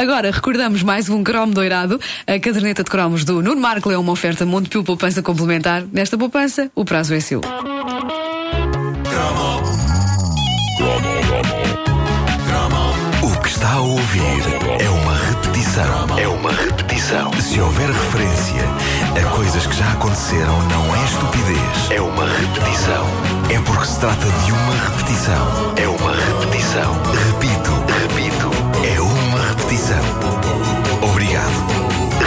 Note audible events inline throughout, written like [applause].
Agora recordamos mais um cromo doirado. A caderneta de cromos do Nuno Marco é uma oferta Montepio Poupança Complementar. Nesta poupança, o prazo é seu. O que está a ouvir é uma repetição. É uma repetição. Se houver referência a coisas que já aconteceram, não é estupidez. É uma repetição. É porque se trata de uma repetição. É uma repetição. Repito, repito. Repetição. Obrigado.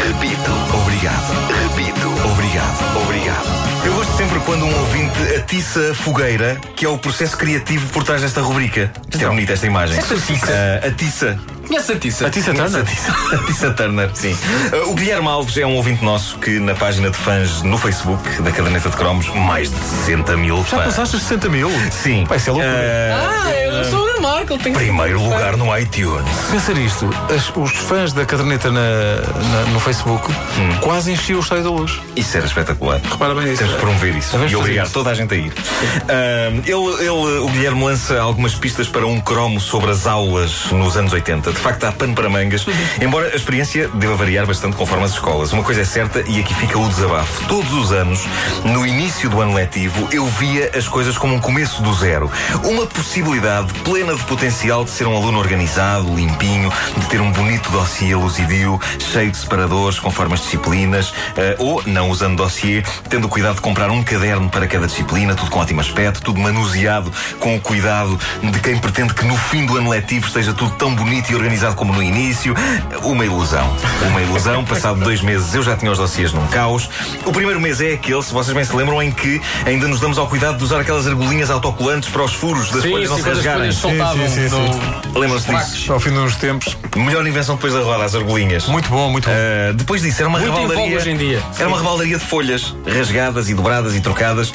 Repito. Obrigado. Repito. Obrigado. Obrigado. Eu gosto sempre quando um ouvinte atiça a fogueira, que é o processo criativo por trás desta rubrica. Isto é bonita esta imagem. Esta atiça? Ah, atiça. Conhece a Tissa? A Tissa Turner? A Tissa, [laughs] a Tissa Turner, sim. Uh, o Guilherme Alves é um ouvinte nosso que na página de fãs no Facebook da Caderneta de Cromos, mais de 60 mil Já fãs. passaste os 60 mil? Sim. Vai ser loucura. Uh, Ah, eu sou o Marco. Tenho... primeiro lugar no iTunes. Pensar isto, as- os fãs da caderneta na, na- no Facebook Hum. quase enchiam o estádio da luz. Isso era espetacular. Repara bem nisso. Temos que promover isso Devemos e fazer obrigar isso. toda a gente a ir. Uh, ele, ele- o Guilherme lança algumas pistas para um cromo sobre as aulas nos anos 80. De facto, há pano para mangas, embora a experiência deva variar bastante conforme as escolas. Uma coisa é certa, e aqui fica o desabafo. Todos os anos, no início do ano letivo, eu via as coisas como um começo do zero. Uma possibilidade plena de potencial de ser um aluno organizado, limpinho, de ter um bonito dossiê luzidio, cheio de separadores conforme as disciplinas, eh, ou, não usando dossiê, tendo cuidado de comprar um caderno para cada disciplina, tudo com ótimo aspecto, tudo manuseado com o cuidado de quem pretende que no fim do ano letivo esteja tudo tão bonito e organizado como no início. Uma ilusão. Uma ilusão. Passado dois meses eu já tinha os dossiês num caos. O primeiro mês é aquele, se vocês bem se lembram, em que ainda nos damos ao cuidado de usar aquelas argolinhas autocolantes para os furos das Sim, folhas não se rasgarem. Sim, sim, sim, Lembram-se disso? Ao fim de uns tempos. Melhor invenção depois da roda, as argolinhas. Muito bom, muito bom. Uh, depois disso, era uma Muito rebaldaria. hoje em dia. Era uma rebaldaria de folhas, rasgadas e dobradas e trocadas. Uh,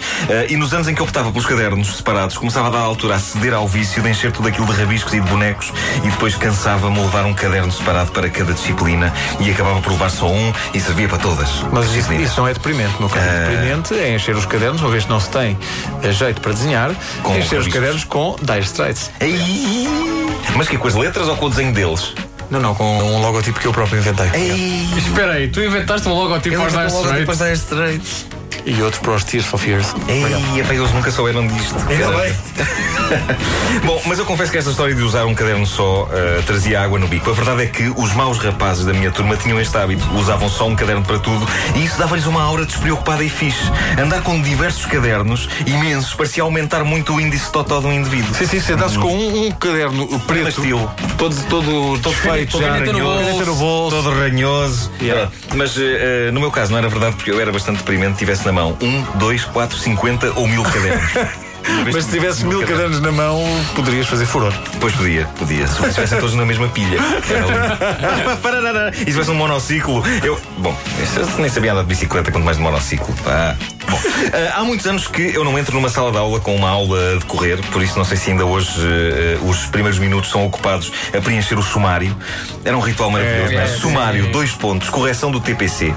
e nos anos em que eu optava pelos cadernos separados, começava a dar altura a ceder ao vício de encher tudo aquilo de rabiscos e de bonecos. E depois cansava-me levar um caderno separado para cada disciplina. E acabava por levar só um e servia para todas. Mas as isso, isso não é deprimente. No caso Ah. deprimente é encher os cadernos, uma vez que não se tem eh, jeito para desenhar, Com encher os cadernos com Dire Straits. Ei! Mas que com as letras ou com o desenho deles? Não, não, com um logotipo que eu próprio inventei. Ei! Espera aí, tu inventaste um logotipo Dire Straits? Dire Straits. E outro para os Tears for Fears. Ei, epá, eles nunca souberam disto. Caramba. bem. [laughs] Bom, mas eu confesso que esta história de usar um caderno só eh, trazia água no bico. A verdade é que os maus rapazes da minha turma tinham este hábito. Usavam só um caderno para tudo e isso dava-lhes uma aura despreocupada e fixe. Andar com diversos cadernos, imensos, parecia aumentar muito o índice totó de um indivíduo. Sim, sim, se andasses com um, um caderno preto, estilo. todo, todo, todo [laughs] feito, já, bolso. Todo ranhoso. Yeah. Mas eh, no meu caso não era verdade porque eu era bastante deprimente. Tivesse na mão um, dois, quatro, cinquenta ou mil cadernos. [laughs] Mas se tivesses mil cadernos na mão, poderias fazer furor. Pois podia, podia. Se estivessem todos na mesma pilha. [laughs] E se tivesse um monociclo, eu. Bom, eu nem sabia andar de bicicleta, quanto mais de monociclo. Pá. Bom, eh, há muitos anos que eu não entro numa sala de aula com uma aula a decorrer, por isso não sei se ainda hoje eh, os primeiros minutos são ocupados a preencher o sumário. Era um ritual maravilhoso, não é? é, Sumário, sim. dois pontos, correção do TPC.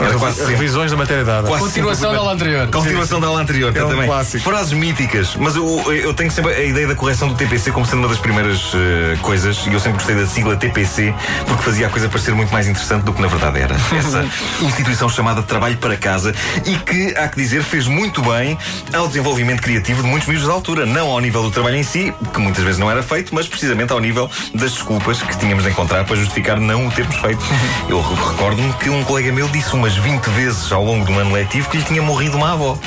Era quase Revisões da matéria dada. Quase Continuação sempre- da aula anterior. Continuação da aula anterior, É um também. clássico. Frases míticas, mas eu, eu tenho sempre a ideia da correção do TPC como sendo uma das primeiras eh, coisas, e eu sempre gostei da sigla TPC porque fazia a coisa parecer muito mais interessante do que na verdade era. [laughs] Essa instituição chamada Trabalho para Casa e que, há que dizer, fez muito bem ao desenvolvimento criativo de muitos miúdos da altura. Não ao nível do trabalho em si, que muitas vezes não era feito, mas precisamente ao nível das desculpas que tínhamos de encontrar para justificar não o termos feito. [laughs] Eu re- recordo-me que um colega meu disse umas 20 vezes ao longo do ano letivo que lhe tinha morrido uma avó.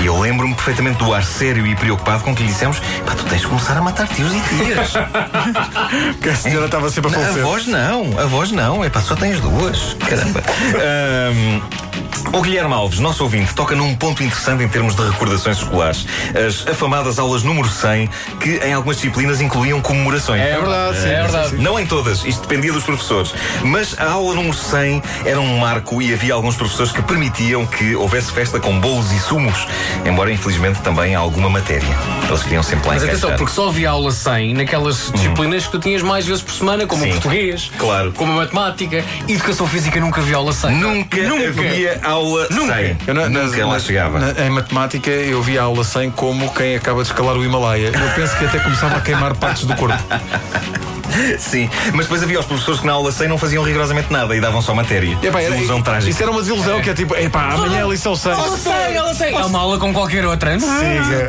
E eu lembro-me perfeitamente do ar sério e preocupado com que lhe dissemos: pá, tu tens de começar a matar tios e tias. [laughs] Que a senhora estava sempre a a falecer. voz não, a voz não, é pá, só tens duas. Caramba. [laughs] Ahm, o Guilherme Alves, nosso ouvinte, toca num ponto interessante em termos de recordações escolares. As afamadas aulas número 100, que em algumas disciplinas incluíam comemorações. É verdade, sim, é verdade. Não em todas, isto dependia dos professores. Mas a aula número 100 era um marco e havia alguns professores que permitiam que houvesse festa com bolos e sumos, embora infelizmente também alguma matéria. Eles queriam sempre lá Mas atenção, encaixar. porque só havia aula 100 naquelas disciplinas que tu tinhas mais vezes por semana, como Sim. o português, Claro. como a matemática, educação física nunca havia aula 100. Nunca, havia aula Nunca. 100. Eu na- Nunca lá chegava. na- em matemática eu vi a aula 100 como quem acaba de escalar o Himalaia. Eu penso que até começava a queimar partes do corpo. [laughs] Sim, mas depois havia os professores que na aula 100 não faziam rigorosamente nada e davam só matéria. Epá, era- trágica. Isso era uma desilusão que é tipo, epá, amanhã é a lição 100. Ela sei, ela sei. É uma aula como qualquer outra.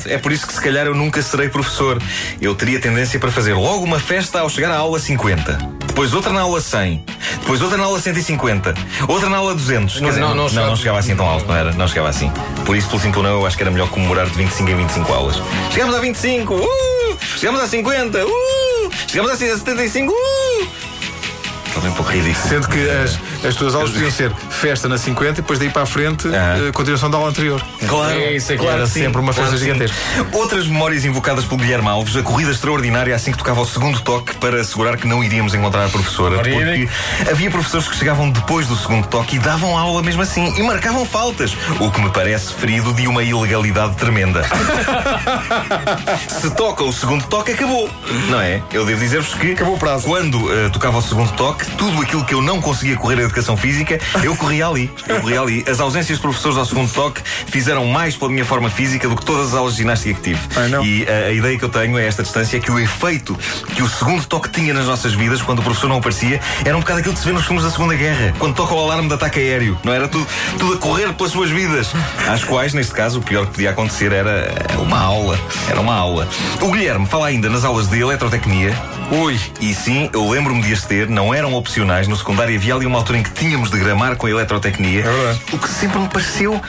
É por isso que se calhar eu nunca serei professor. Eu teria tendência para fazer logo uma festa ao chegar à aula 50. Depois outra na aula 100. Depois outra na aula 150. Outra na aula 200. Quer Não, dizer, não, não não, chegava- não chegava assim tão alto, não era? Não chegava assim. Por isso, pelo simples não, eu acho que era melhor comemorar de 25 em 25 aulas. Chegamos a 25! Uh! Chegamos a 50! Uh! Chegamos a 75! Uh! Talvez um pouco ridículo. Sendo que as, as tuas aulas podiam ser festa na 50 e depois daí para a frente, Ah. continuação da aula anterior. Claro, É isso aqui. claro Era sim, sempre uma festa claro gigantesca. Outras memórias invocadas pelo Guilherme Alves, a corrida extraordinária assim que tocava o segundo toque para assegurar que não iríamos encontrar a professora. Ora, Porque havia professores que chegavam depois do segundo toque e davam aula mesmo assim e marcavam faltas, o que me parece ferido de uma ilegalidade tremenda. [laughs] Se toca o segundo toque, acabou. Não é? Eu devo dizer-vos que Acabou o prazo. quando eh, tocava o segundo toque, tudo aquilo que eu não conseguia correr a educação física, eu corria ali. Eu corria ali. As ausências de professores ao segundo toque fizeram mais pela minha forma física do que todas as aulas de ginástica que tive. Não. E a, a ideia que eu tenho a esta distância é que o efeito que o segundo toque tinha nas nossas vidas, quando o professor não aparecia, era um bocado aquilo que se vê nos filmes da Segunda Guerra, quando toca o alarme de ataque aéreo. Não era tudo, tudo a correr pelas suas vidas. Às quais, neste caso, o pior que podia acontecer era uma aula. Era uma aula. O Guilherme fala ainda nas aulas de eletrotecnia. Ui. E sim, eu lembro-me de as ter, não eram opcionais. No secundário havia ali uma altura em que tínhamos de gramar com a eletrotecnia. É. O que sempre me pareceu.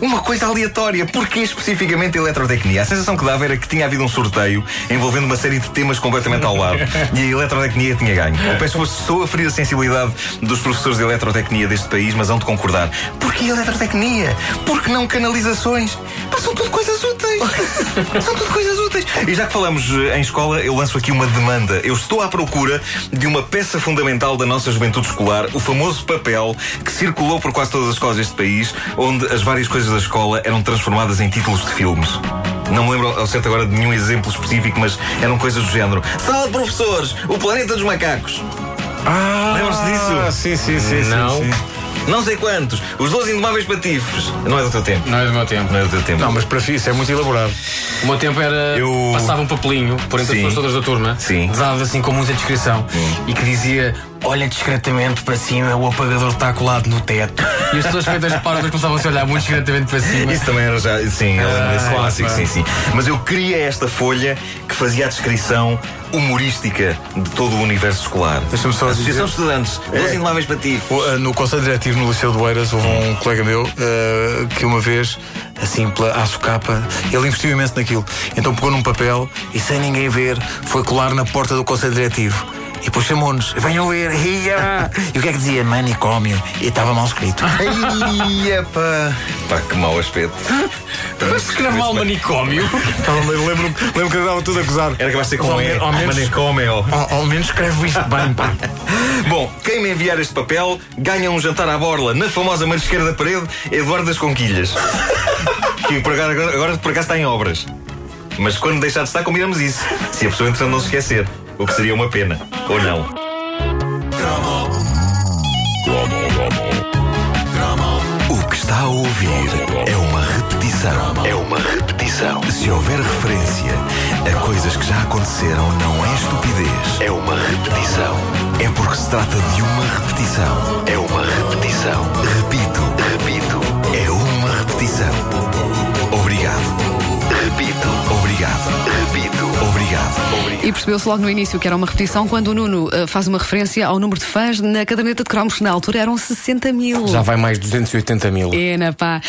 Uma coisa aleatória. Porquê especificamente eletrotecnia? A sensação que dava era que tinha havido um sorteio envolvendo uma série de temas completamente ao lado e a eletrotecnia tinha ganho. Eu peço que estou a ferir a sensibilidade dos professores de eletrotecnia deste país, mas hão de concordar. Porquê eletrotecnia? Porque não canalizações? Pá, são tudo coisas úteis. [laughs] são tudo coisas úteis. E já que falamos eh, em escola, eu lanço aqui uma demanda. Eu estou à procura de uma peça fundamental da nossa juventude escolar, o famoso papel que circulou por quase todas as escolas deste país, onde as várias coisas da escola eram transformadas em títulos de filmes. Não me lembro ao certo agora de nenhum exemplo específico, mas eram coisas do género. Sala de professores, o planeta dos macacos. Ah, Lembram-se disso? Sim, sim, sim. sim, Não. sim. Não sei quantos, os 12 indomáveis patifes. Não é do teu tempo. Não é do meu tempo. Não é do teu tempo. Não, mas para isso é muito elaborado. O meu tempo era. Eu- Passava um papelinho por entre Sim. as pessoas todas da turma, Sim. dado assim com muita descrição, e que dizia: Olha discretamente para cima, o apagador está colado no teto. E as pessoas feitas pardas começavam-se a olhar muito discretamente para cima. Isso também era já. Sim, eu lembro desse Ah, clássico, sim, sim. Mas eu queria esta folha que fazia a descrição humorística de todo o universo escolar. Deixa-me só Associação dizer- de Estudantes, 12 indomáveis patifes. O, eh, No Conselho Diretivo no Liceu do Eiras houve um colega meu eh, que uma vez, assim, pela à socapa, ele investiu imenso naquilo. Então pegou num papel e, sem ninguém ver, foi colar na porta do Conselho Diretivo. E depois chamou-nos, venham ver, ia! E o que é que dizia? Manicômio. E estava mal escrito. Ai, pá. Pá, que mau aspecto. Mas se escreve mal manicômio. Então, eu lembro, lembro que eu estava tudo a gozar. Era capaz de ser com E. men- ao menos- Manicômio. Ao, menos escreve isto bem, pá. [laughs] Bom, quem me enviar este papel ganha um jantar à borla na famosa marisqueira da parede Eduardo das Conquilhas. [laughs] que por agora, agora, agora por acaso está em obras. Mas quando deixar de estar, combinamos isso. Se a pessoa entretanto não se esquecer. O que seria uma pena. Ou não. O que está a ouvir é uma repetição. É uma repetição. Se houver referência a coisas que já aconteceram, não é estupidez. É uma repetição. É porque se trata de uma repetição. É uma repetição. Repito. E percebeu-se logo no início que era uma repetição quando o Nuno eh, faz uma referência ao número de fãs na caderneta de cromos, que na altura eram 60 mil. Já vai mais 280 mil. É, na pá.